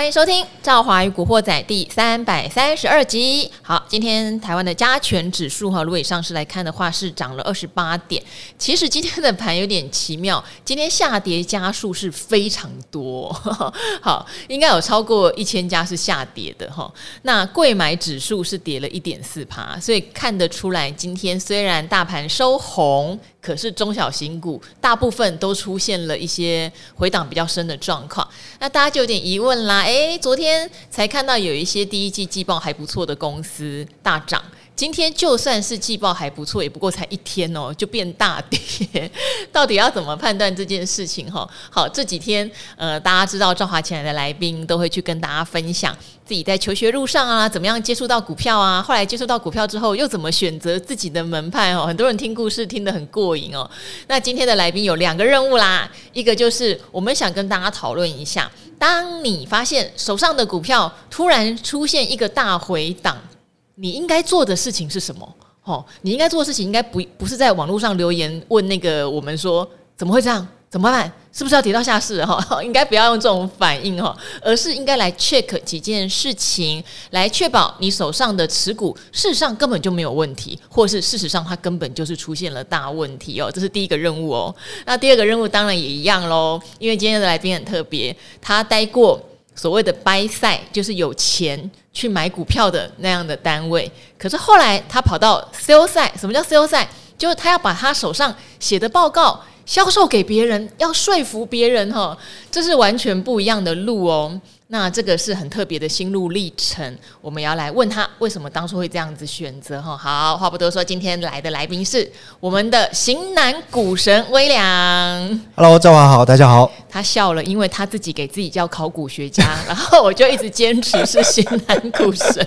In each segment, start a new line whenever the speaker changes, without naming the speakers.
欢迎收听《赵华与古惑仔》第三百三十二集。好，今天台湾的加权指数哈，如果以上市来看的话，是涨了二十八点。其实今天的盘有点奇妙，今天下跌家数是非常多，好，应该有超过一千家是下跌的哈。那贵买指数是跌了一点四趴，所以看得出来，今天虽然大盘收红。可是中小型股大部分都出现了一些回档比较深的状况，那大家就有点疑问啦。诶，昨天才看到有一些第一季季报还不错的公司大涨。今天就算是季报还不错，也不过才一天哦，就变大跌。到底要怎么判断这件事情？哈，好，这几天呃，大家知道赵华前来的来宾都会去跟大家分享自己在求学路上啊，怎么样接触到股票啊，后来接触到股票之后又怎么选择自己的门派哦。很多人听故事听得很过瘾哦。那今天的来宾有两个任务啦，一个就是我们想跟大家讨论一下，当你发现手上的股票突然出现一个大回档。你应该做的事情是什么？哦，你应该做的事情应该不不是在网络上留言问那个我们说怎么会这样？怎么办？是不是要跌到下市？哈，应该不要用这种反应哈，而是应该来 check 几件事情，来确保你手上的持股事实上根本就没有问题，或是事实上它根本就是出现了大问题哦。这是第一个任务哦。那第二个任务当然也一样喽，因为今天的来宾很特别，他待过。所谓的 buy side 就是有钱去买股票的那样的单位，可是后来他跑到 sell 赛什么叫 sell 赛就是他要把他手上写的报告销售给别人，要说服别人哈，这是完全不一样的路哦。那这个是很特别的心路历程，我们要来问他为什么当初会这样子选择哈。好，话不多说，今天来的来宾是我们的型男股神威良。
Hello，赵华好，大家好。
他笑了，因为他自己给自己叫考古学家，然后我就一直坚持是型男股神。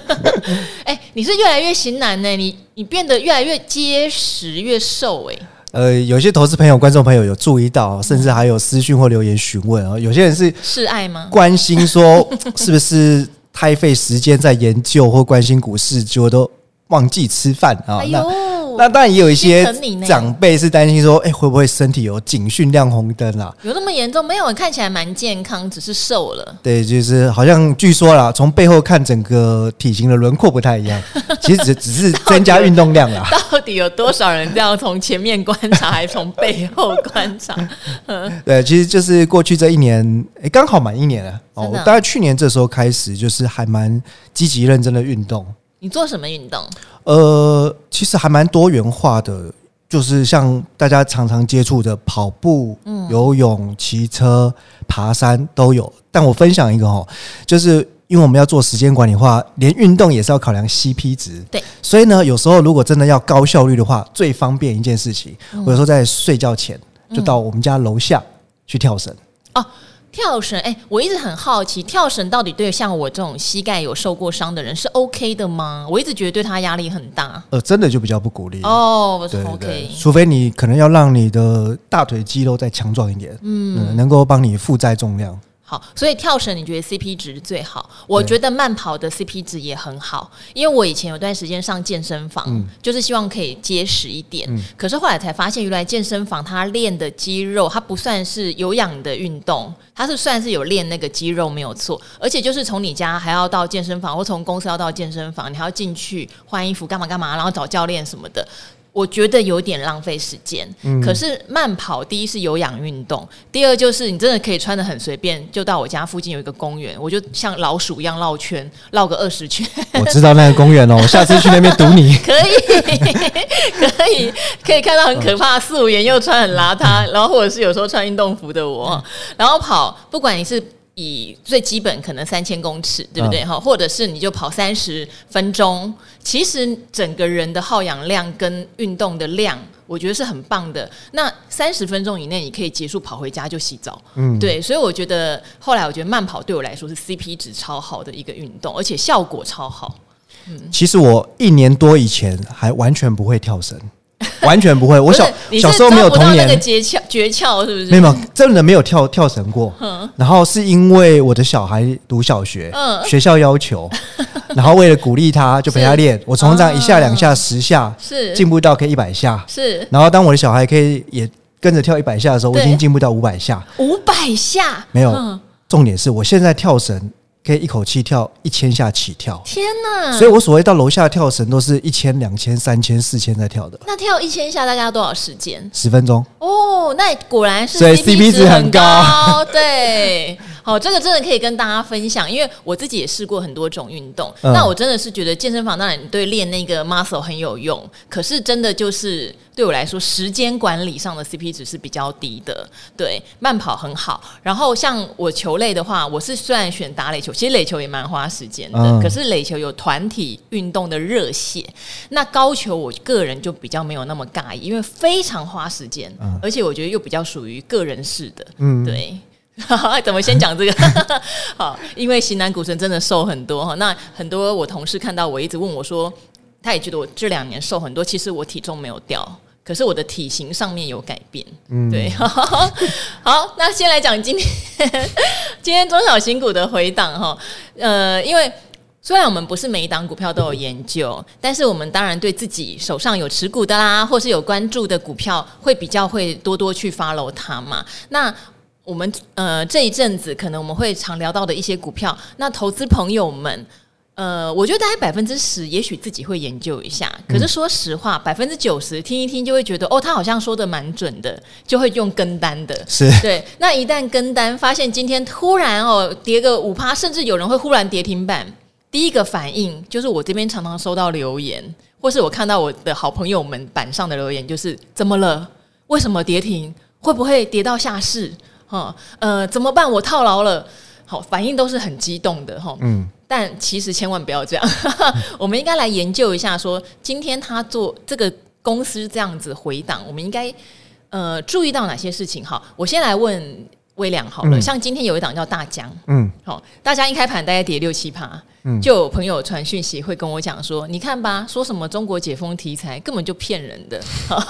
哎、欸，你是越来越型男呢？你你变得越来越结实，越瘦哎。
呃，有些投资朋友、观众朋友有注意到，甚至还有私讯或留言询问啊。有些人是
是爱吗？
关心说 是不是太费时间在研究或关心股市，结果都忘记吃饭啊？哎呦那当然也有一些长辈是担心说，哎、欸，会不会身体有警讯亮红灯啊？
有那么严重？没有，看起来蛮健康，只是瘦了。
对，就是好像据说啦，从背后看整个体型的轮廓不太一样。其实只只是增加运动量啦。
到底有多少人这样从前面观察，还是从背后观察？
对，其实就是过去这一年，哎，刚好满一年了哦。我大概去年这时候开始，就是还蛮积极认真的运动。
你做什么运动？
呃，其实还蛮多元化的，就是像大家常常接触的跑步、嗯、游泳、骑车、爬山都有。但我分享一个哦，就是因为我们要做时间管理的话，连运动也是要考量 CP 值。对，所以呢，有时候如果真的要高效率的话，最方便一件事情，我有时候在睡觉前就到我们家楼下去跳绳。哦。
跳绳，哎、欸，我一直很好奇，跳绳到底对像我这种膝盖有受过伤的人是 OK 的吗？我一直觉得对他压力很大。
呃，真的就比较不鼓励
哦。我说 OK，
除非你可能要让你的大腿肌肉再强壮一点，嗯，嗯能够帮你负载重量。
好，所以跳绳你觉得 CP 值最好？我觉得慢跑的 CP 值也很好，因为我以前有段时间上健身房，嗯、就是希望可以结实一点。嗯、可是后来才发现，原来健身房它练的肌肉，它不算是有氧的运动，它是算是有练那个肌肉没有错。而且就是从你家还要到健身房，或从公司要到健身房，你还要进去换衣服干嘛干嘛，然后找教练什么的。我觉得有点浪费时间，嗯、可是慢跑第一是有氧运动，第二就是你真的可以穿的很随便，就到我家附近有一个公园，我就像老鼠一样绕圈，绕个二十圈。
我知道那个公园哦，我下次去那边堵你。
可以，可以，可以看到很可怕四五颜又穿很邋遢，然后或者是有时候穿运动服的我，然后跑，不管你是。以最基本可能三千公尺，对不对哈？或者是你就跑三十分钟，其实整个人的耗氧量跟运动的量，我觉得是很棒的。那三十分钟以内你可以结束，跑回家就洗澡，嗯，对。所以我觉得后来我觉得慢跑对我来说是 CP 值超好的一个运动，而且效果超好。
嗯，其实我一年多以前还完全不会跳绳。完全不会，我小小时候没有童年。那个诀窍诀窍是不是？没有，真的没有跳跳绳过。然后是因为我的小孩读小学，学校要求，然后为了鼓励他，就陪他练。我从这样一下两下十下，是进步到可以一百下，是。然后当我的小孩可以也跟着跳一百下的时候，我已经进步到五百下。
五百下？
没有，重点是我现在跳绳。可以一口气跳一千下起跳，
天哪！
所以我所谓到楼下跳绳都是一千、两千、三千、四千在跳的。
那跳一千下大概要多少时间？
十分钟。
哦，那果然是
CP 值很高。
对，好，这个真的可以跟大家分享，因为我自己也试过很多种运动。嗯、那我真的是觉得健身房当然对练那个 muscle 很有用，可是真的就是。对我来说，时间管理上的 CP 值是比较低的。对，慢跑很好。然后像我球类的话，我是虽然选打垒球，其实垒球也蛮花时间的。嗯、可是垒球有团体运动的热血。那高球我个人就比较没有那么尬意，因为非常花时间，嗯、而且我觉得又比较属于个人式的。嗯，对。怎么先讲这个？好，因为型男股神真的瘦很多哈。那很多我同事看到我一直问我说，他也觉得我这两年瘦很多，其实我体重没有掉。可是我的体型上面有改变，嗯，对，好，那先来讲今天今天中小型股的回档哈，呃，因为虽然我们不是每一档股票都有研究，但是我们当然对自己手上有持股的啦，或是有关注的股票，会比较会多多去 follow 它嘛。那我们呃这一阵子可能我们会常聊到的一些股票，那投资朋友们。呃，我觉得大概百分之十，也许自己会研究一下。可是说实话，百分之九十听一听就会觉得，哦，他好像说的蛮准的，就会用跟单的。
是
对。那一旦跟单，发现今天突然哦跌个五趴，甚至有人会忽然跌停板，第一个反应就是我这边常常收到留言，或是我看到我的好朋友们板上的留言，就是怎么了？为什么跌停？会不会跌到下市？哈，呃，怎么办？我套牢了。好，反应都是很激动的哈。嗯。但其实千万不要这样，我们应该来研究一下，说今天他做这个公司这样子回档，我们应该呃注意到哪些事情？哈，我先来问微良好了。嗯、像今天有一档叫大疆，嗯，好，大家一开盘大概跌六七趴，嗯，就有朋友传讯息会跟我讲说，你看吧，说什么中国解封题材根本就骗人的。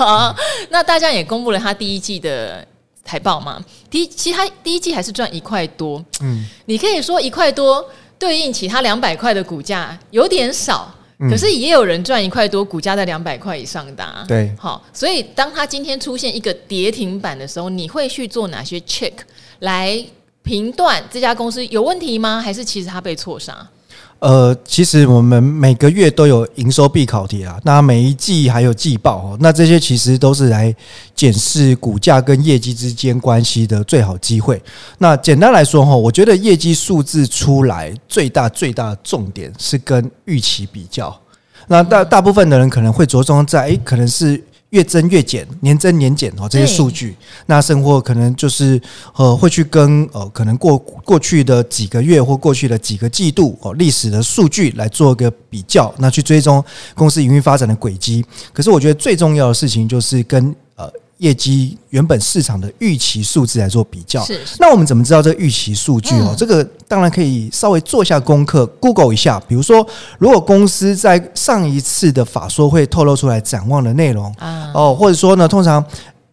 那大江也公布了他第一季的财报嘛，第一其实他第一季还是赚一块多，嗯，你可以说一块多。对应其他两百块的股价有点少，可是也有人赚一块多，股价在两百块以上的。
对，
好，所以当它今天出现一个跌停板的时候，你会去做哪些 check 来评断这家公司有问题吗？还是其实它被错杀？
呃，其实我们每个月都有营收必考题啊，那每一季还有季报哦，那这些其实都是来检视股价跟业绩之间关系的最好机会。那简单来说哈，我觉得业绩数字出来最大最大的重点是跟预期比较。那大大部分的人可能会着重在，诶，可能是。月增月减，年增年减哦，这些数据，那甚或可能就是呃，会去跟呃，可能过过去的几个月或过去的几个季度哦，历史的数据来做一个比较，那去追踪公司营运发展的轨迹。可是我觉得最重要的事情就是跟呃。业绩原本市场的预期数字来做比较，是。那我们怎么知道这个预期数据哦？嗯、这个当然可以稍微做一下功课，Google 一下。比如说，如果公司在上一次的法说会透露出来展望的内容啊，哦，或者说呢，通常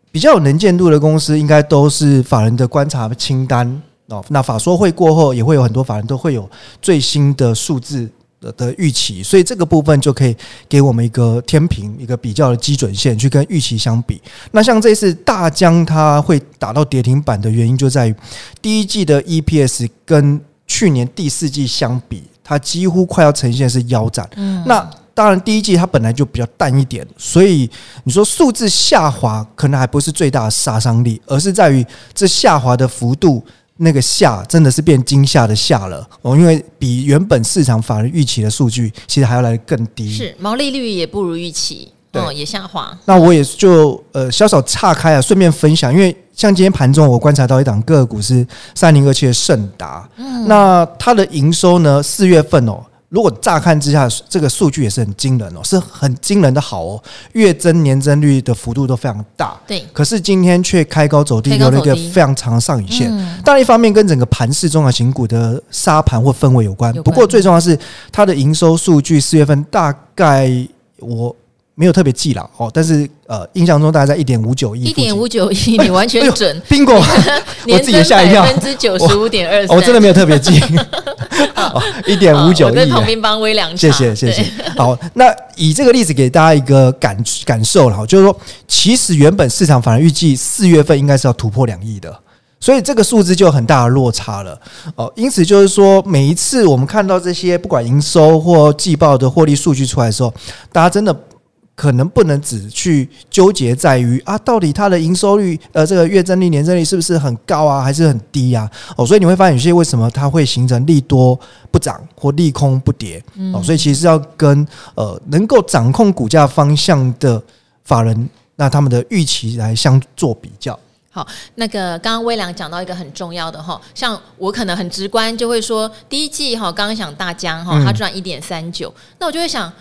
比较有能见度的公司，应该都是法人的观察清单哦。那法说会过后，也会有很多法人都会有最新的数字。的的预期，所以这个部分就可以给我们一个天平，一个比较的基准线，去跟预期相比。那像这次大江它会打到跌停板的原因，就在于第一季的 EPS 跟去年第四季相比，它几乎快要呈现是腰斩。嗯，那当然第一季它本来就比较淡一点，所以你说数字下滑可能还不是最大的杀伤力，而是在于这下滑的幅度。那个下真的是变惊吓的下了哦，因为比原本市场法人预期的数据，其实还要来得更低。
是毛利率也不如预期，对、哦，也下滑。
那我也就呃，稍稍岔开啊，顺便分享，因为像今天盘中我观察到一档个股是三零二七的盛达，嗯，那它的营收呢，四月份哦。如果乍看之下，这个数据也是很惊人哦，是很惊人的好哦，月增年增率的幅度都非常大。
对，可
是今天却开高走低，有了一个非常长的上影线。当然，一方面跟整个盘市中小型股的沙盘或氛围有关。不过最重要的是它的营收数据，四月份大概我。没有特别记了哦，但是呃，印象中大概在一点五九亿。
一点五九亿，你完全准。
宾果，我自己也吓一跳。
百分之九十五点二，
我真的没有特别记。一点五九
亿。旁边帮微良。
谢谢谢谢。好，那以这个例子给大家一个感感受了，就是说，其实原本市场反而预计四月份应该是要突破两亿的，所以这个数字就有很大的落差了哦。因此就是说，每一次我们看到这些不管营收或季报的获利数据出来的时候，大家真的可能不能只去纠结在于啊，到底它的营收率呃，这个月增率、年增率是不是很高啊，还是很低啊？哦，所以你会发现有些为什么它会形成利多不涨或利空不跌哦，所以其实要跟呃能够掌控股价方向的法人，那他们的预期来相做比较。
好，那个刚刚微良讲到一个很重要的哈，像我可能很直观就会说，第一季哈，刚刚讲大疆哈，它赚一点三九，那我就会想，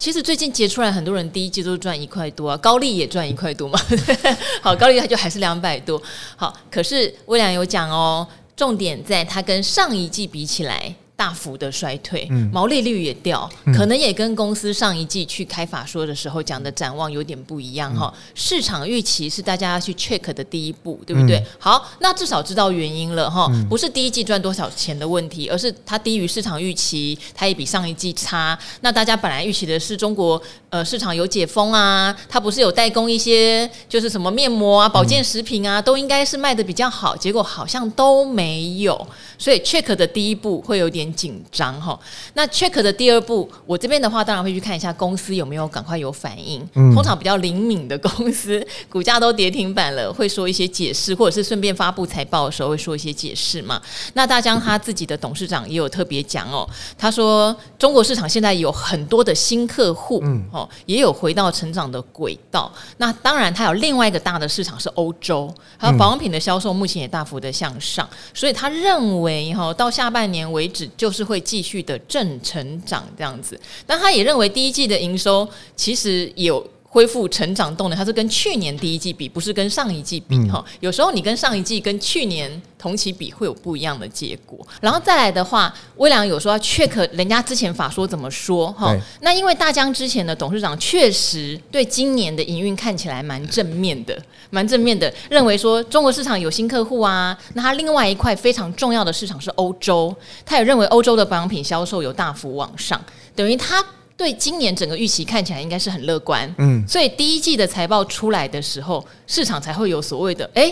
其实最近结出来很多人第一季都赚一块多啊，高利也赚一块多嘛，好，高利它就还是两百多，好，可是威良有讲哦，重点在它跟上一季比起来。大幅的衰退，毛利率也掉，可能也跟公司上一季去开法说的时候讲的展望有点不一样哈。市场预期是大家要去 check 的第一步，对不对？好，那至少知道原因了哈，不是第一季赚多少钱的问题，而是它低于市场预期，它也比上一季差。那大家本来预期的是中国呃市场有解封啊，它不是有代工一些就是什么面膜啊、保健食品啊，都应该是卖的比较好，结果好像都没有。所以 check 的第一步会有点紧张哈，那 check 的第二步，我这边的话当然会去看一下公司有没有赶快有反应。通常比较灵敏的公司，股价都跌停板了，会说一些解释，或者是顺便发布财报的时候会说一些解释嘛。那大疆他自己的董事长也有特别讲哦，他说中国市场现在有很多的新客户，哦，也有回到成长的轨道。那当然，他有另外一个大的市场是欧洲，还有保养品的销售目前也大幅的向上，所以他认为。哈，到下半年为止就是会继续的正成长这样子，那他也认为第一季的营收其实有恢复成长动能，它是跟去年第一季比，不是跟上一季比哈。嗯、有时候你跟上一季跟去年同期比会有不一样的结果。然后再来的话，微良有说要 check 人家之前法说怎么说哈？那因为大疆之前的董事长确实对今年的营运看起来蛮正面的，蛮正面的，认为说中国市场有新客户啊。那他另外一块非常重要的市场是欧洲，他也认为欧洲的保养品销售有大幅往上，等于他。对今年整个预期看起来应该是很乐观，嗯，所以第一季的财报出来的时候，市场才会有所谓的，哎，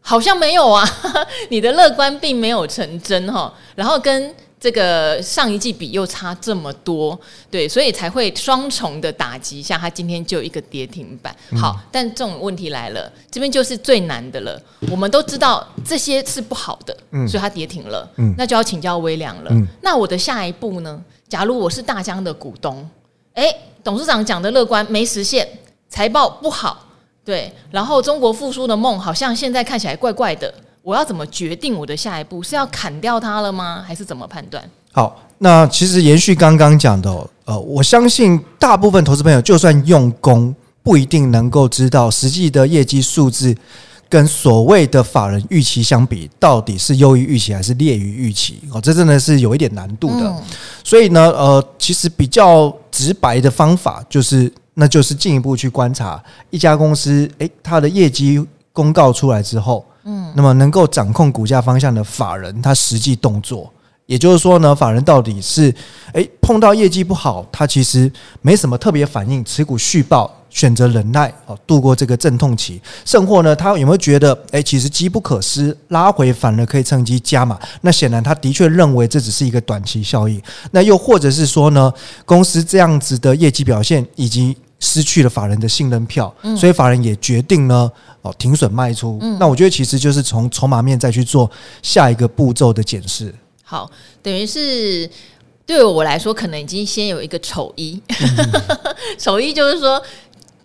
好像没有啊，你的乐观并没有成真哈，然后跟这个上一季比又差这么多，对，所以才会双重的打击下，它今天就一个跌停板。好，但这种问题来了，这边就是最难的了。我们都知道这些是不好的，嗯所以它跌停了，嗯那就要请教微良了。那我的下一步呢？假如我是大疆的股东，诶，董事长讲的乐观没实现，财报不好，对，然后中国复苏的梦好像现在看起来怪怪的，我要怎么决定我的下一步？是要砍掉它了吗？还是怎么判断？
好，那其实延续刚刚讲的，呃，我相信大部分投资朋友就算用功，不一定能够知道实际的业绩数字。跟所谓的法人预期相比，到底是优于预期还是劣于预期？哦，这真的是有一点难度的。嗯、所以呢，呃，其实比较直白的方法就是，那就是进一步去观察一家公司，诶，它的业绩公告出来之后，嗯，那么能够掌控股价方向的法人，他实际动作。也就是说呢，法人到底是诶碰到业绩不好，他其实没什么特别反应，持股续报，选择忍耐哦，度过这个阵痛期。甚或呢，他有没有觉得诶其实机不可失，拉回反而可以趁机加码？那显然他的确认为这只是一个短期效应。那又或者是说呢，公司这样子的业绩表现已经失去了法人的信任票，所以法人也决定呢哦停损卖出。那我觉得其实就是从筹码面再去做下一个步骤的检视。
好，等于是对我来说，可能已经先有一个丑一，丑一就是说，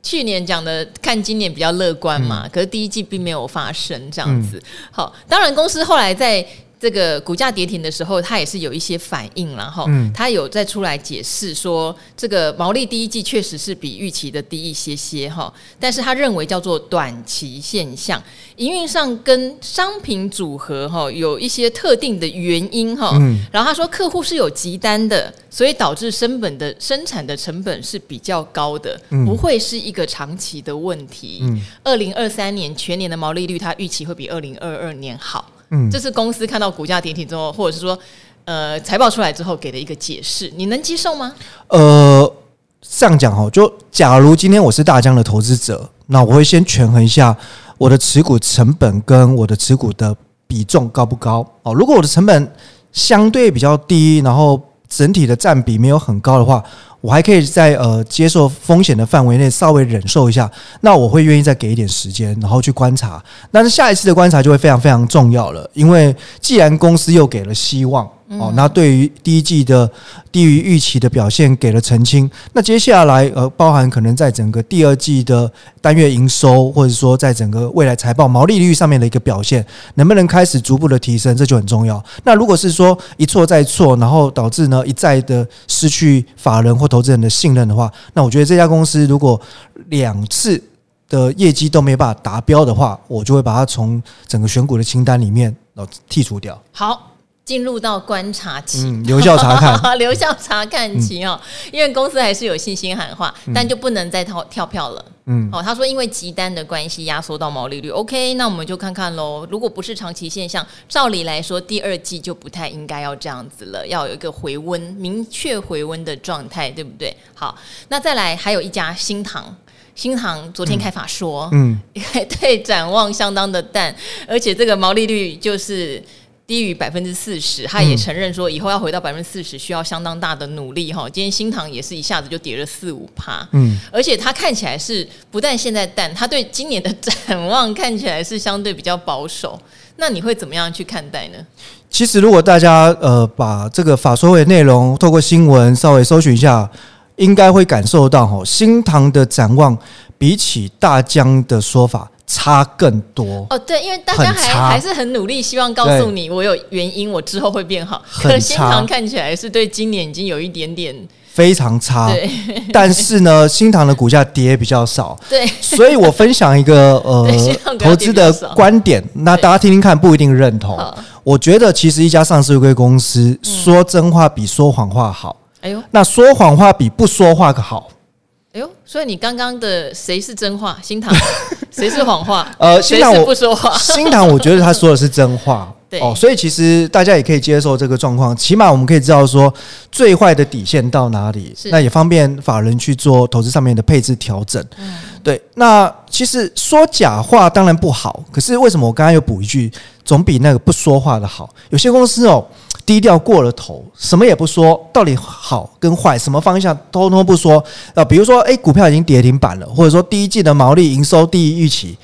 去年讲的看今年比较乐观嘛，可是第一季并没有发生这样子。好，当然公司后来在。这个股价跌停的时候，它也是有一些反应，然后它有再出来解释说，这个毛利第一季确实是比预期的低一些些哈，但是他认为叫做短期现象，营运上跟商品组合哈有一些特定的原因哈，然后他说客户是有急单的，所以导致生本的生产的成本是比较高的，不会是一个长期的问题。二零二三年全年的毛利率，他预期会比二零二二年好。嗯，这是公司看到股价跌停之后，或者是说，呃，财报出来之后给的一个解释，你能接受吗？
呃，这样讲哦，就假如今天我是大疆的投资者，那我会先权衡一下我的持股成本跟我的持股的比重高不高哦。如果我的成本相对比较低，然后整体的占比没有很高的话，我还可以在呃接受风险的范围内稍微忍受一下，那我会愿意再给一点时间，然后去观察。但是下一次的观察就会非常非常重要了，因为既然公司又给了希望。哦，那对于第一季的低于预期的表现给了澄清，那接下来呃，包含可能在整个第二季的单月营收，或者说在整个未来财报毛利率上面的一个表现，能不能开始逐步的提升，这就很重要。那如果是说一错再错，然后导致呢一再的失去法人或投资人的信任的话，那我觉得这家公司如果两次的业绩都没办法达标的话，我就会把它从整个选股的清单里面呃剔除掉。
好。进入到观察期，
嗯，留校查看，
留校察看期哦，嗯、因为公司还是有信心喊话，但就不能再跳跳票了。嗯，哦，他说因为集单的关系压缩到毛利率，OK，那我们就看看喽。如果不是长期现象，照理来说第二季就不太应该要这样子了，要有一个回温，明确回温的状态，对不对？好，那再来还有一家新唐，新唐昨天开法说，嗯，对，展望相当的淡，而且这个毛利率就是。低于百分之四十，他也承认说以后要回到百分之四十需要相当大的努力哈。今天新塘也是一下子就跌了四五趴，嗯，而且他看起来是不但现在淡，他对今年的展望看起来是相对比较保守。那你会怎么样去看待呢？
其实如果大家呃把这个法说会内容透过新闻稍微搜寻一下，应该会感受到哈，新塘的展望比起大江的说法。差更多
哦，对，因为大家还还是很努力，希望告诉你我有原因，我之后会变好。可是新塘看起来是对今年已经有一点点
非常差。
对，
但是呢，新塘的股价跌比较少。
对，
所以我分享一个 呃投资的观点，那大家听听看，不一定认同。我觉得其实一家上市柜公司说真话比说谎话好。哎呦，那说谎话比不说话可好。
哎呦，所以你刚刚的谁是真话？新唐，谁是谎话？
呃，
新唐我不说话。
新唐我觉得他说的是真话。对哦，所以其实大家也可以接受这个状况，起码我们可以知道说最坏的底线到哪里，那也方便法人去做投资上面的配置调整。嗯，对。那其实说假话当然不好，可是为什么我刚刚又补一句，总比那个不说话的好？有些公司哦。低调过了头，什么也不说，到底好跟坏，什么方向通通不说呃？比如说，诶，股票已经跌停板了，或者说第一季的毛利营收低于预期，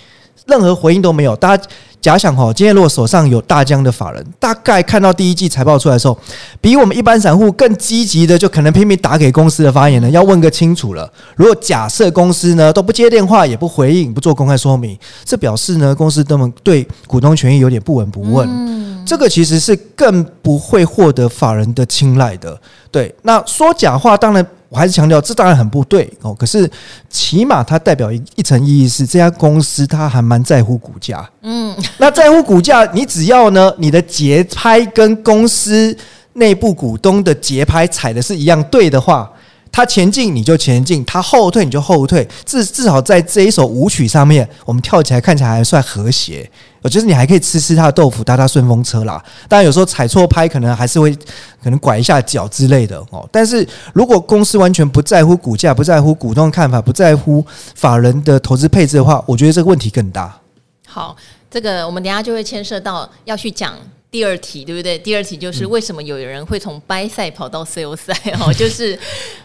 任何回应都没有，大家。假想哈，今天如果手上有大疆的法人，大概看到第一季财报出来的时候，比我们一般散户更积极的，就可能拼命打给公司的发言人，要问个清楚了。如果假设公司呢都不接电话，也不回应，不做公开说明，这表示呢公司根本对股东权益有点不闻不问。嗯，这个其实是更不会获得法人的青睐的。对，那说假话，当然。我还是强调，这当然很不对哦。可是，起码它代表一一层意义是，这家公司它还蛮在乎股价。嗯，那在乎股价，你只要呢，你的节拍跟公司内部股东的节拍踩的是一样对的话。他前进你就前进，他后退你就后退，至至少在这一首舞曲上面，我们跳起来看起来还算和谐。我觉得你还可以吃吃他的豆腐，搭搭顺风车啦。当然有时候踩错拍，可能还是会可能拐一下脚之类的哦。但是如果公司完全不在乎股价，不在乎股东看法，不在乎法人的投资配置的话，我觉得这个问题更大。
好，这个我们等下就会牵涉到要去讲。第二题对不对？第二题就是为什么有人会从 buy side 跑到 sell side 哦，就是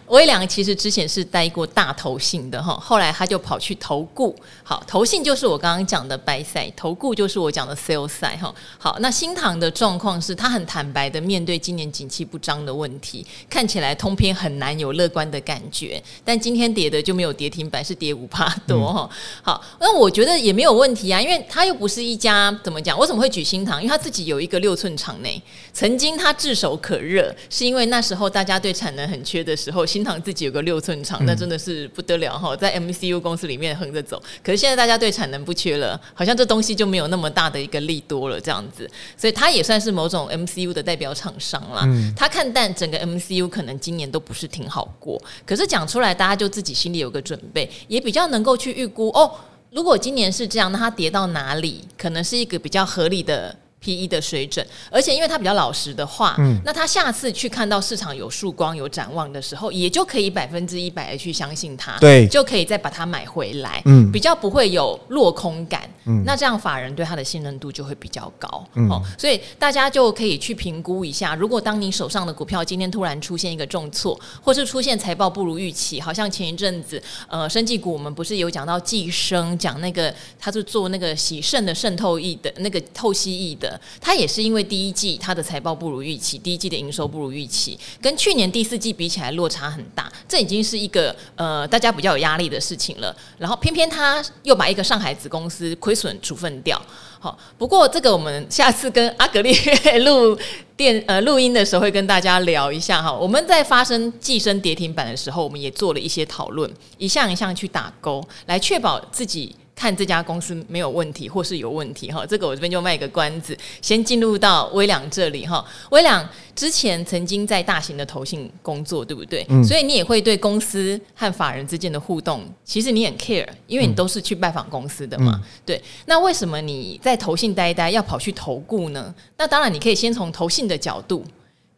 威良其实之前是待过大投信的哈，后来他就跑去投顾。好，投信就是我刚刚讲的 buy side，投顾就是我讲的 sell side 哈。好，那新塘的状况是他很坦白的面对今年景气不彰的问题，看起来通篇很难有乐观的感觉，但今天跌的就没有跌停板，是跌五趴多哈。好，那我觉得也没有问题啊，因为他又不是一家怎么讲？我怎么会举新塘？因为他自己有一个。六寸场内，曾经他炙手可热，是因为那时候大家对产能很缺的时候，新唐自己有个六寸厂，那真的是不得了哈，在 MCU 公司里面横着走。可是现在大家对产能不缺了，好像这东西就没有那么大的一个利多了，这样子，所以他也算是某种 MCU 的代表厂商啦。他看淡整个 MCU 可能今年都不是挺好过，可是讲出来大家就自己心里有个准备，也比较能够去预估哦。如果今年是这样，那它跌到哪里，可能是一个比较合理的。P/E 的水准，而且因为他比较老实的话，嗯，那他下次去看到市场有曙光、有展望的时候，也就可以百分之一百的去相信他，
对，
就可以再把它买回来，嗯，比较不会有落空感，嗯，那这样法人对他的信任度就会比较高，嗯，哦，所以大家就可以去评估一下，如果当你手上的股票今天突然出现一个重挫，或是出现财报不如预期，好像前一阵子，呃，生技股我们不是有讲到寄生，讲那个他是做那个洗肾的渗透液的那个透析液的。它也是因为第一季它的财报不如预期，第一季的营收不如预期，跟去年第四季比起来落差很大，这已经是一个呃大家比较有压力的事情了。然后偏偏他又把一个上海子公司亏损处分掉。好，不过这个我们下次跟阿格力录电呃录音的时候会跟大家聊一下哈。我们在发生寄生跌停板的时候，我们也做了一些讨论，一项一项去打勾，来确保自己。看这家公司没有问题，或是有问题哈，这个我这边就卖个关子，先进入到威良这里哈。威良之前曾经在大型的投信工作，对不对？嗯。所以你也会对公司和法人之间的互动，其实你很 care，因为你都是去拜访公司的嘛。嗯。对。那为什么你在投信待一待，要跑去投顾呢？那当然，你可以先从投信的角度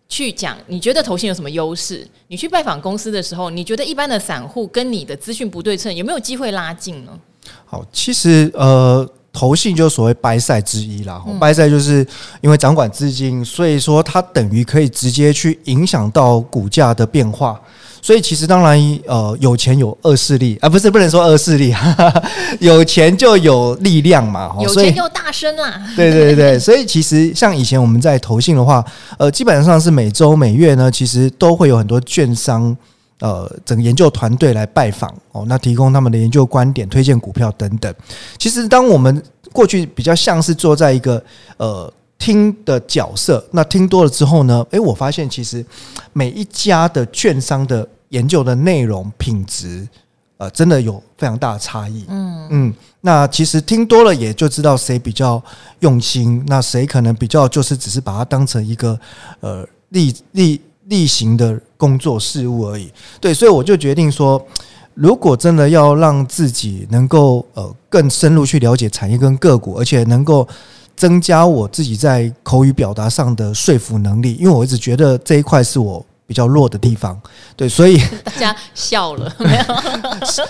去讲，你觉得投信有什么优势？你去拜访公司的时候，你觉得一般的散户跟你的资讯不对称，有没有机会拉近呢？
好，其实呃，投信就是所谓掰赛之一啦。掰赛就是因为掌管资金，所以说它等于可以直接去影响到股价的变化。所以其实当然呃，有钱有恶势力啊，不是不能说恶势力，哈哈，有钱就有力量嘛。
有钱就大声啦。
对对对对，所以其实像以前我们在投信的话，呃，基本上是每周每月呢，其实都会有很多券商。呃，整个研究团队来拜访哦，那提供他们的研究观点、推荐股票等等。其实，当我们过去比较像是坐在一个呃听的角色，那听多了之后呢，诶，我发现其实每一家的券商的研究的内容品质，呃，真的有非常大的差异。嗯嗯，那其实听多了也就知道谁比较用心，那谁可能比较就是只是把它当成一个呃例例。例行的工作事务而已，对，所以我就决定说，如果真的要让自己能够呃更深入去了解产业跟个股，而且能够增加我自己在口语表达上的说服能力，因为我一直觉得这一块是我比较弱的地方，对，所以
大家笑了 没有？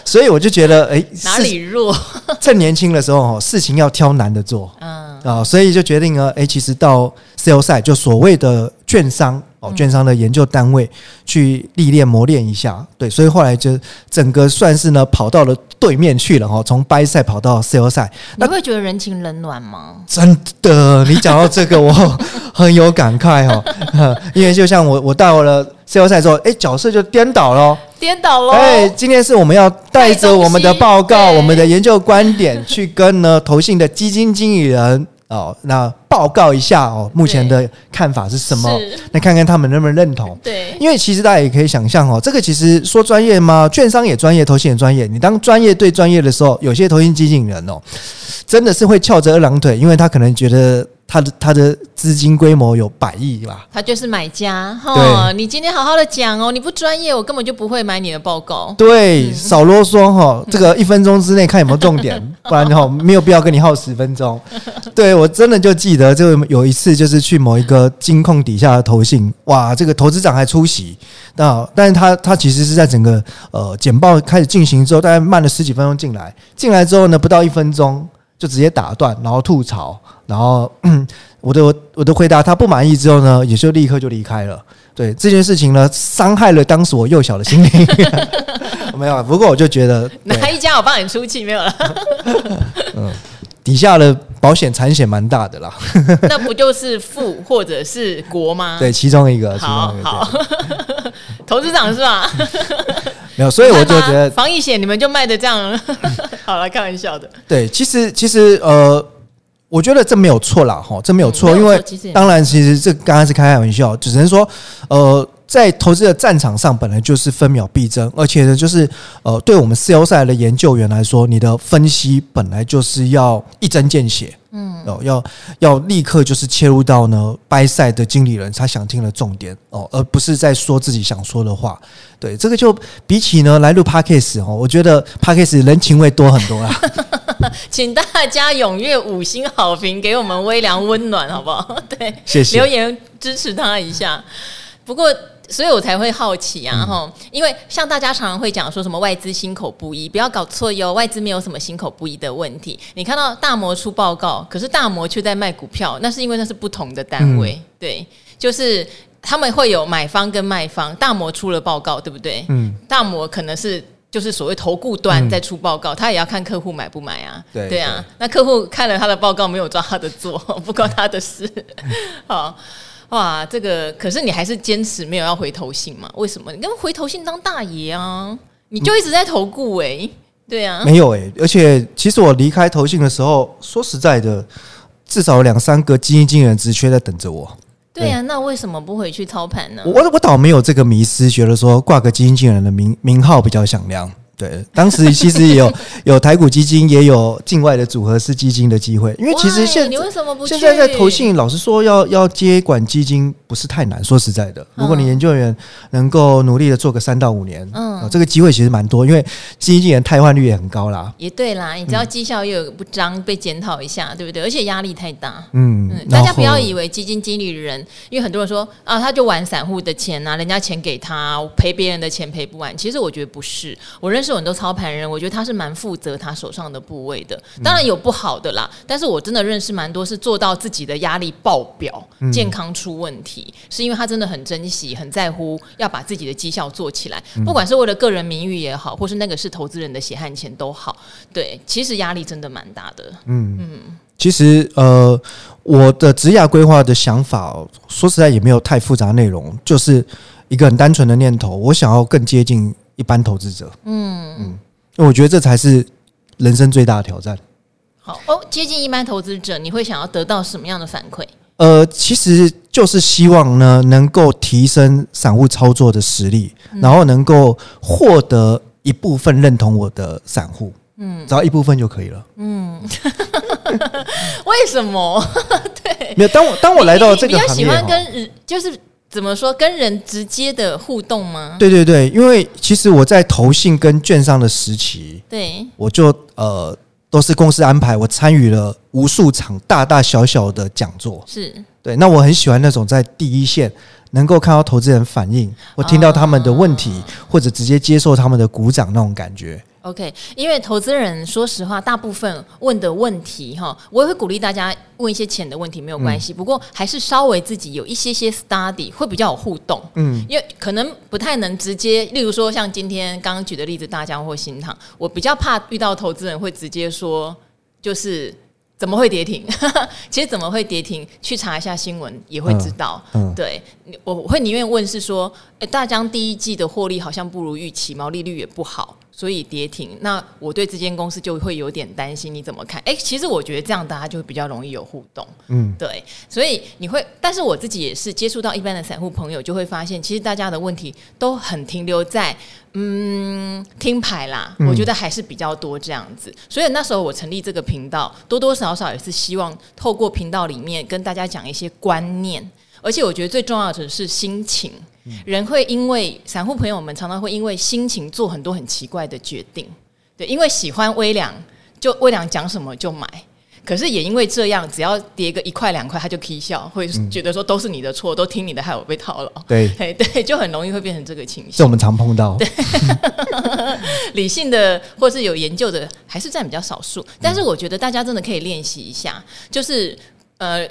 所以我就觉得，哎，
哪里弱？
趁年轻的时候，事情要挑难的做，嗯啊，所以就决定了，哎，其实到 sell side 就所谓的券商哦。券商的研究单位去历练磨练一下，对，所以后来就整个算是呢跑到了对面去了哈，从 buy side 跑到 sell side。
你会觉得人情冷暖吗？
真的，你讲到这个我 很有感慨哈，因为就像我我到了 sell side 之后，哎，角色就颠倒了，
颠倒了。
哎，今天是我们要带着我们的报告、我们的研究观点去跟呢投信的基金经理人。哦，那报告一下哦，目前的看法是什么？那看看他们能不能认同。
对，
因为其实大家也可以想象哦，这个其实说专业吗？券商也专业，投信也专业。你当专业对专业的时候，有些投信经纪人哦，真的是会翘着二郎腿，因为他可能觉得。他的他的资金规模有百亿吧？
他就是买家哈。你今天好好的讲哦，你不专业，我根本就不会买你的报告。
对，少啰嗦哈。这个一分钟之内看有没有重点，不然哈没有必要跟你耗十分钟。对，我真的就记得，就有一次就是去某一个金控底下的投信，哇，这个投资长还出席。那但是他他其实是在整个呃简报开始进行之后，大概慢了十几分钟进来。进来之后呢，不到一分钟就直接打断，然后吐槽。然后，我的我的回答他不满意之后呢，也就立刻就离开了。对这件事情呢，伤害了当时我幼小的心灵。没有，不过我就觉得
哪一家我帮你出气没有了。
嗯，底下的保险产险蛮大的啦。
那不就是富或者是国吗？
对，其中一个。好
好，投资长是吧？
没有，所以我就觉得
防疫险你们就卖的这样。好了，开玩笑的。
对，其实其实呃。我觉得这没有错啦，哈，这没有错，因为当然，其实这刚刚是开玩笑，只能说，呃，在投资的战场上本来就是分秒必争，而且呢，就是呃，对我们 sell side 的研究员来说，你的分析本来就是要一针见血，嗯，哦，要要立刻就是切入到呢 buy side 的经理人他想听的重点哦，而不是在说自己想说的话。对，这个就比起呢来录 podcast 哦，我觉得 podcast 人情味多很多啦。
请大家踊跃五星好评给我们微凉温暖，好不好？对，
谢谢
留言支持他一下。不过。所以我才会好奇啊，哈、嗯，因为像大家常常会讲说什么外资心口不一，不要搞错哟，外资没有什么心口不一的问题。你看到大摩出报告，可是大摩却在卖股票，那是因为那是不同的单位，嗯、对，就是他们会有买方跟卖方，大摩出了报告，对不对？嗯，大摩可能是就是所谓投顾端在出报告，他也要看客户买不买啊，对对啊，那客户看了他的报告没有抓他的做，不关他的事，好。哇，这个可是你还是坚持没有要回投信嘛？为什么？你跟回头信当大爷啊？你就一直在投顾哎、欸，对啊，
没有哎、欸，而且其实我离开投信的时候，说实在的，至少两三个基金经理人职缺在等着我。
对啊，那为什么不回去操盘呢？
我我倒没有这个迷失，觉得说挂个基金经理人的名名号比较响亮。对，当时其实也有 有台股基金，也有境外的组合式基金的机会。因为其实现
你为什么不
现在在投信，老实说要要接管基金不是太难。说实在的，如果你研究员能够努力的做个三到五年，嗯，这个机会其实蛮多，因为基金经理汰换率也很高啦。
也对啦，你知道绩效又有不彰，被检讨一下，对不对？而且压力太大。嗯，嗯大家不要以为基金经理人，因为很多人说啊，他就玩散户的钱啊，人家钱给他赔别人的钱赔不完。其实我觉得不是，我认识。很多操盘人，我觉得他是蛮负责他手上的部位的。当然有不好的啦，但是我真的认识蛮多是做到自己的压力爆表，健康出问题，是因为他真的很珍惜、很在乎，要把自己的绩效做起来。不管是为了个人名誉也好，或是那个是投资人的血汗钱都好，对，其实压力真的蛮大的。嗯嗯，
其实呃，我的职业规划的想法，说实在也没有太复杂内容，就是一个很单纯的念头，我想要更接近。一般投资者，嗯嗯，因为我觉得这才是人生最大的挑战。
好哦，接近一般投资者，你会想要得到什么样的反馈？
呃，其实就是希望呢，能够提升散户操作的实力，嗯、然后能够获得一部分认同我的散户，嗯，只要一部分就可以了。嗯，
为什么？对，
没有。当我当我来到这个行业，
比较喜欢跟就是。怎么说？跟人直接的互动吗？
对对对，因为其实我在投信跟券商的时期，
对，
我就呃都是公司安排，我参与了无数场大大小小的讲座，
是
对。那我很喜欢那种在第一线能够看到投资人反应，我听到他们的问题，啊、或者直接接受他们的鼓掌那种感觉。
OK，因为投资人说实话，大部分问的问题哈，我也会鼓励大家问一些浅的问题，没有关系。不过还是稍微自己有一些些 study，会比较有互动。嗯，因为可能不太能直接，例如说像今天刚刚举的例子，大江或新塘，我比较怕遇到投资人会直接说，就是。怎么会跌停？其实怎么会跌停？去查一下新闻也会知道。嗯，嗯对，我会宁愿问是说，诶，大江第一季的获利好像不如预期，毛利率也不好，所以跌停。那我对这间公司就会有点担心，你怎么看？诶，其实我觉得这样大家就会比较容易有互动。嗯，对，所以你会，但是我自己也是接触到一般的散户朋友，就会发现，其实大家的问题都很停留在。嗯，听牌啦，我觉得还是比较多这样子，嗯、所以那时候我成立这个频道，多多少少也是希望透过频道里面跟大家讲一些观念，而且我觉得最重要的是心情，嗯、人会因为散户朋友们常常会因为心情做很多很奇怪的决定，对，因为喜欢微良，就微良讲什么就买。可是也因为这样，只要跌个一块两块，他就起笑，会觉得说都是你的错，嗯、都听你的，害我被套牢。
对，
对，就很容易会变成这个情绪。
这我们常碰到。对，
理性的或是有研究的，还是占比较少数。但是我觉得大家真的可以练习一下，就是呃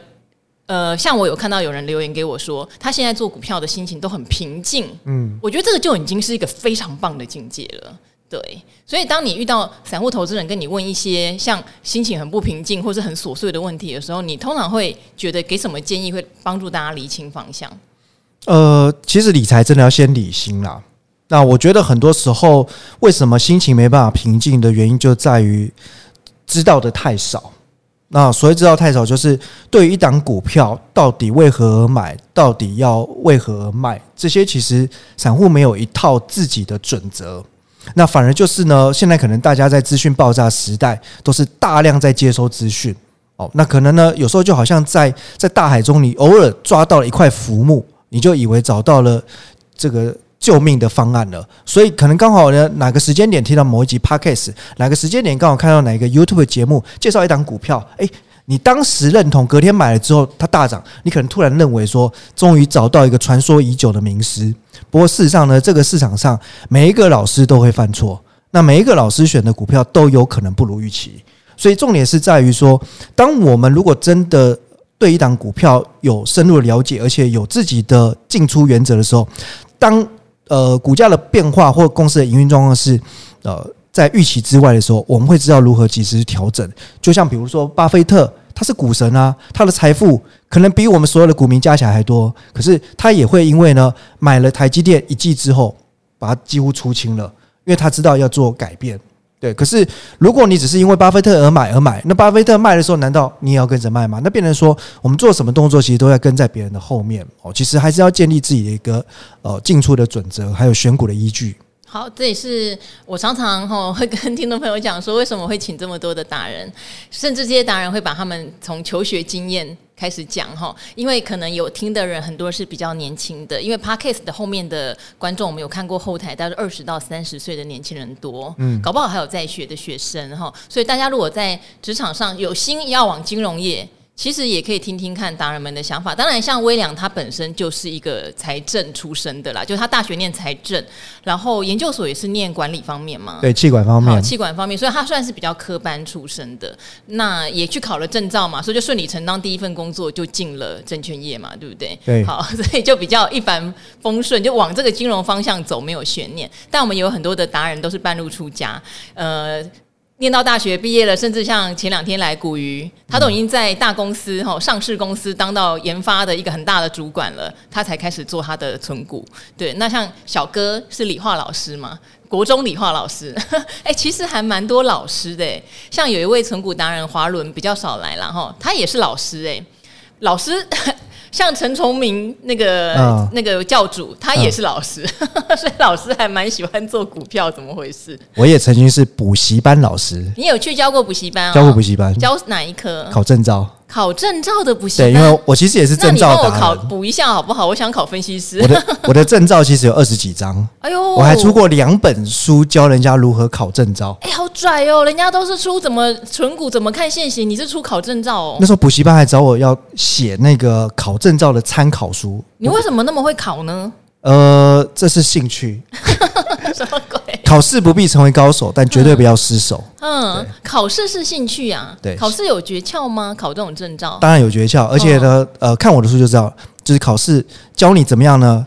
呃，像我有看到有人留言给我说，他现在做股票的心情都很平静。嗯，我觉得这个就已经是一个非常棒的境界了。对，所以当你遇到散户投资人跟你问一些像心情很不平静或是很琐碎的问题的时候，你通常会觉得给什么建议会帮助大家理清方向？
呃，其实理财真的要先理心啦。那我觉得很多时候为什么心情没办法平静的原因，就在于知道的太少。那所谓知道太少，就是对于一档股票到底为何而买，到底要为何而卖，这些其实散户没有一套自己的准则。那反而就是呢，现在可能大家在资讯爆炸时代，都是大量在接收资讯哦。那可能呢，有时候就好像在在大海中，你偶尔抓到了一块浮木，你就以为找到了这个救命的方案了。所以可能刚好呢，哪个时间点听到某一集 Podcast，哪个时间点刚好看到哪一个 YouTube 节目介绍一档股票，诶，你当时认同，隔天买了之后它大涨，你可能突然认为说，终于找到一个传说已久的名师。不过事实上呢，这个市场上每一个老师都会犯错，那每一个老师选的股票都有可能不如预期，所以重点是在于说，当我们如果真的对一档股票有深入的了解，而且有自己的进出原则的时候，当呃股价的变化或公司的营运状况是呃在预期之外的时候，我们会知道如何及时调整。就像比如说巴菲特。他是股神啊，他的财富可能比我们所有的股民加起来还多。可是他也会因为呢，买了台积电一季之后，把它几乎出清了，因为他知道要做改变。对，可是如果你只是因为巴菲特而买而买，那巴菲特卖的时候，难道你也要跟着卖吗？那变成说，我们做什么动作，其实都要跟在别人的后面哦。其实还是要建立自己的一个呃进出的准则，还有选股的依据。
好，这也是我常常哈会跟听众朋友讲说，为什么会请这么多的达人，甚至这些达人会把他们从求学经验开始讲哈，因为可能有听的人很多是比较年轻的，因为 Podcast 的后面的观众，我们有看过后台，大概二十到三十岁的年轻人多，嗯，搞不好还有在学的学生哈，所以大家如果在职场上有心要往金融业。其实也可以听听看达人们的想法。当然，像威良他本身就是一个财政出身的啦，就他大学念财政，然后研究所也是念管理方面嘛。
对，气管方面。
气管方面，所以他算是比较科班出身的。那也去考了证照嘛，所以就顺理成章第一份工作就进了证券业嘛，对不对？
对。
好，所以就比较一帆风顺，就往这个金融方向走，没有悬念。但我们有很多的达人都是半路出家，呃。念到大学毕业了，甚至像前两天来古鱼，他都已经在大公司哈上市公司当到研发的一个很大的主管了，他才开始做他的存股。对，那像小哥是理化老师嘛，国中理化 老师，哎，其实还蛮多老师的，像有一位存股达人华伦比较少来了哈，他也是老师哎，老师。像陈崇明那个、嗯、那个教主，他也是老师，嗯、所以老师还蛮喜欢做股票，怎么回事？
我也曾经是补习班老师，
你有去教过补习班啊？
教过补习班，
教哪一科？
考证照。
考证照的补习班，
对，因为我其实也是证照的。
我考补一下好不好？我想考分析师。
我的我的证照其实有二十几张。哎呦，我还出过两本书教人家如何考证照。
哎，好拽哦！人家都是出怎么存股、怎么看现行，你是出考证照哦。
那时候补习班还找我要写那个考证照的参考书。
你为什么那么会考呢？
呃，这是兴趣。
什么鬼？
考试不必成为高手，但绝对不要失手。
嗯，对考试是兴趣啊。
对，
考试有诀窍吗？考这种证照？
当然有诀窍，而且呢，哦、呃，看我的书就知道，就是考试教你怎么样呢？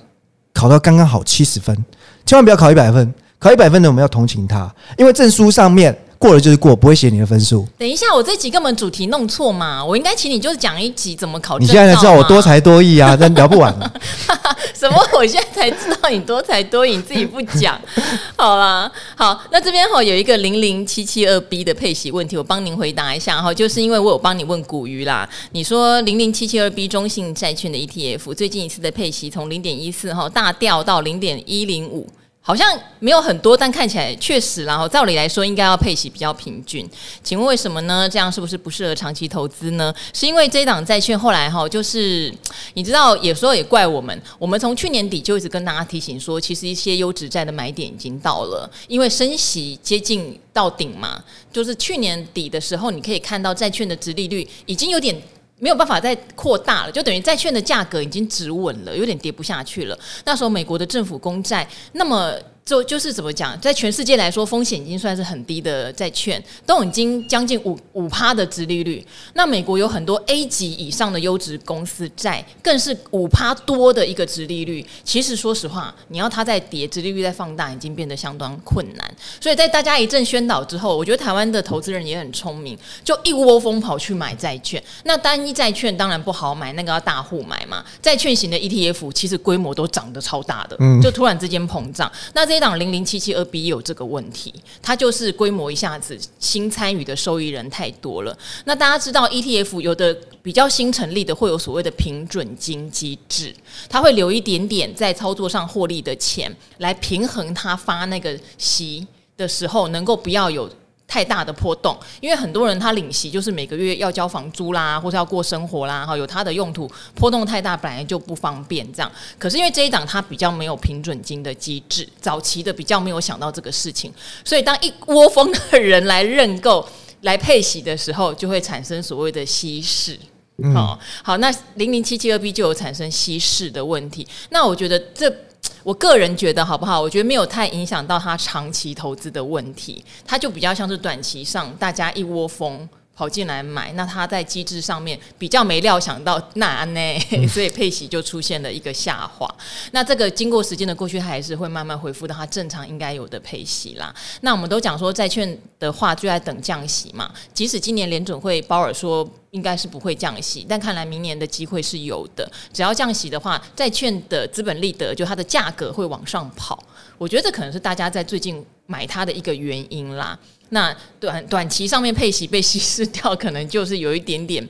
考到刚刚好七十分，千万不要考一百分。考一百分的，我们要同情他，因为证书上面。过了就是过，不会写你的分数。
等一下，我这集根本主题弄错嘛？我应该请你就是讲一集怎么考。
你现在才知道我多才多艺啊，但聊不完。
什么？我现在才知道你多才多艺，你自己不讲。好啦，好，那这边哈有一个零零七七二 B 的配息问题，我帮您回答一下哈，就是因为我有帮你问股鱼啦。你说零零七七二 B 中信债券的 ETF 最近一次的配息从零点一四哈大掉到零点一零五。好像没有很多，但看起来确实，然后照理来说应该要配息比较平均。请问为什么呢？这样是不是不适合长期投资呢？是因为这一档债券后来哈，就是你知道，有时候也怪我们。我们从去年底就一直跟大家提醒说，其实一些优质债的买点已经到了，因为升息接近到顶嘛。就是去年底的时候，你可以看到债券的殖利率已经有点。没有办法再扩大了，就等于债券的价格已经止稳了，有点跌不下去了。那时候美国的政府公债，那么。就就是怎么讲，在全世界来说，风险已经算是很低的债券，都已经将近五五趴的殖利率。那美国有很多 A 级以上的优质公司债，更是五趴多的一个殖利率。其实说实话，你要它再跌，殖利率再放大，已经变得相当困难。所以在大家一阵宣导之后，我觉得台湾的投资人也很聪明，就一窝蜂跑去买债券。那单一债券当然不好买，那个要大户买嘛。债券型的 ETF 其实规模都涨得超大的，就突然之间膨胀。那这这档零零七七二 B 有这个问题，它就是规模一下子新参与的受益人太多了。那大家知道 ETF 有的比较新成立的会有所谓的平准金机制，它会留一点点在操作上获利的钱来平衡它发那个息的时候，能够不要有。太大的波动，因为很多人他领息就是每个月要交房租啦，或者要过生活啦，哈，有他的用途，波动太大本来就不方便这样。可是因为这一档它比较没有平准金的机制，早期的比较没有想到这个事情，所以当一窝蜂的人来认购 来配息的时候，就会产生所谓的稀释。嗯、好，好，那零零七七二 B 就有产生稀释的问题。那我觉得这。我个人觉得好不好？我觉得没有太影响到他长期投资的问题，他就比较像是短期上大家一窝蜂跑进来买，那他在机制上面比较没料想到那呢，所以配息就出现了一个下滑。那这个经过时间的过去，它还是会慢慢恢复到它正常应该有的配息啦。那我们都讲说债券的话就在等降息嘛，即使今年联准会鲍尔说应该是不会降息，但看来明年的机会是有的。只要降息的话，债券的资本利得就它的价格会往上跑。我觉得这可能是大家在最近买它的一个原因啦。那短短期上面配息被稀释掉，可能就是有一点点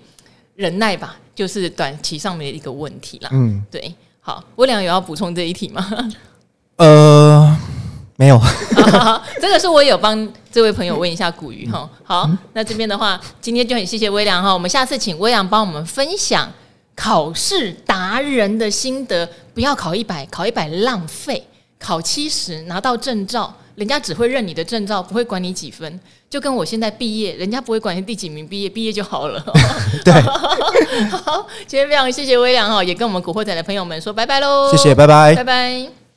忍耐吧，就是短期上面的一个问题啦。嗯，对。好，威廉有要补充这一题吗？
呃，没有。
这个是我有帮这位朋友问一下古鱼哈。好，那这边的话，今天就很谢谢威廉哈。我们下次请威廉帮我们分享考试达人的心得，不要考一百，考一百浪费，考七十拿到证照。人家只会认你的证照，不会管你几分，就跟我现在毕业，人家不会管你第几名毕业，毕业就好了。
对，
好，今天非常谢谢微良哈，也跟我们古惑仔的朋友们说拜拜喽，
谢谢，拜拜，
拜拜。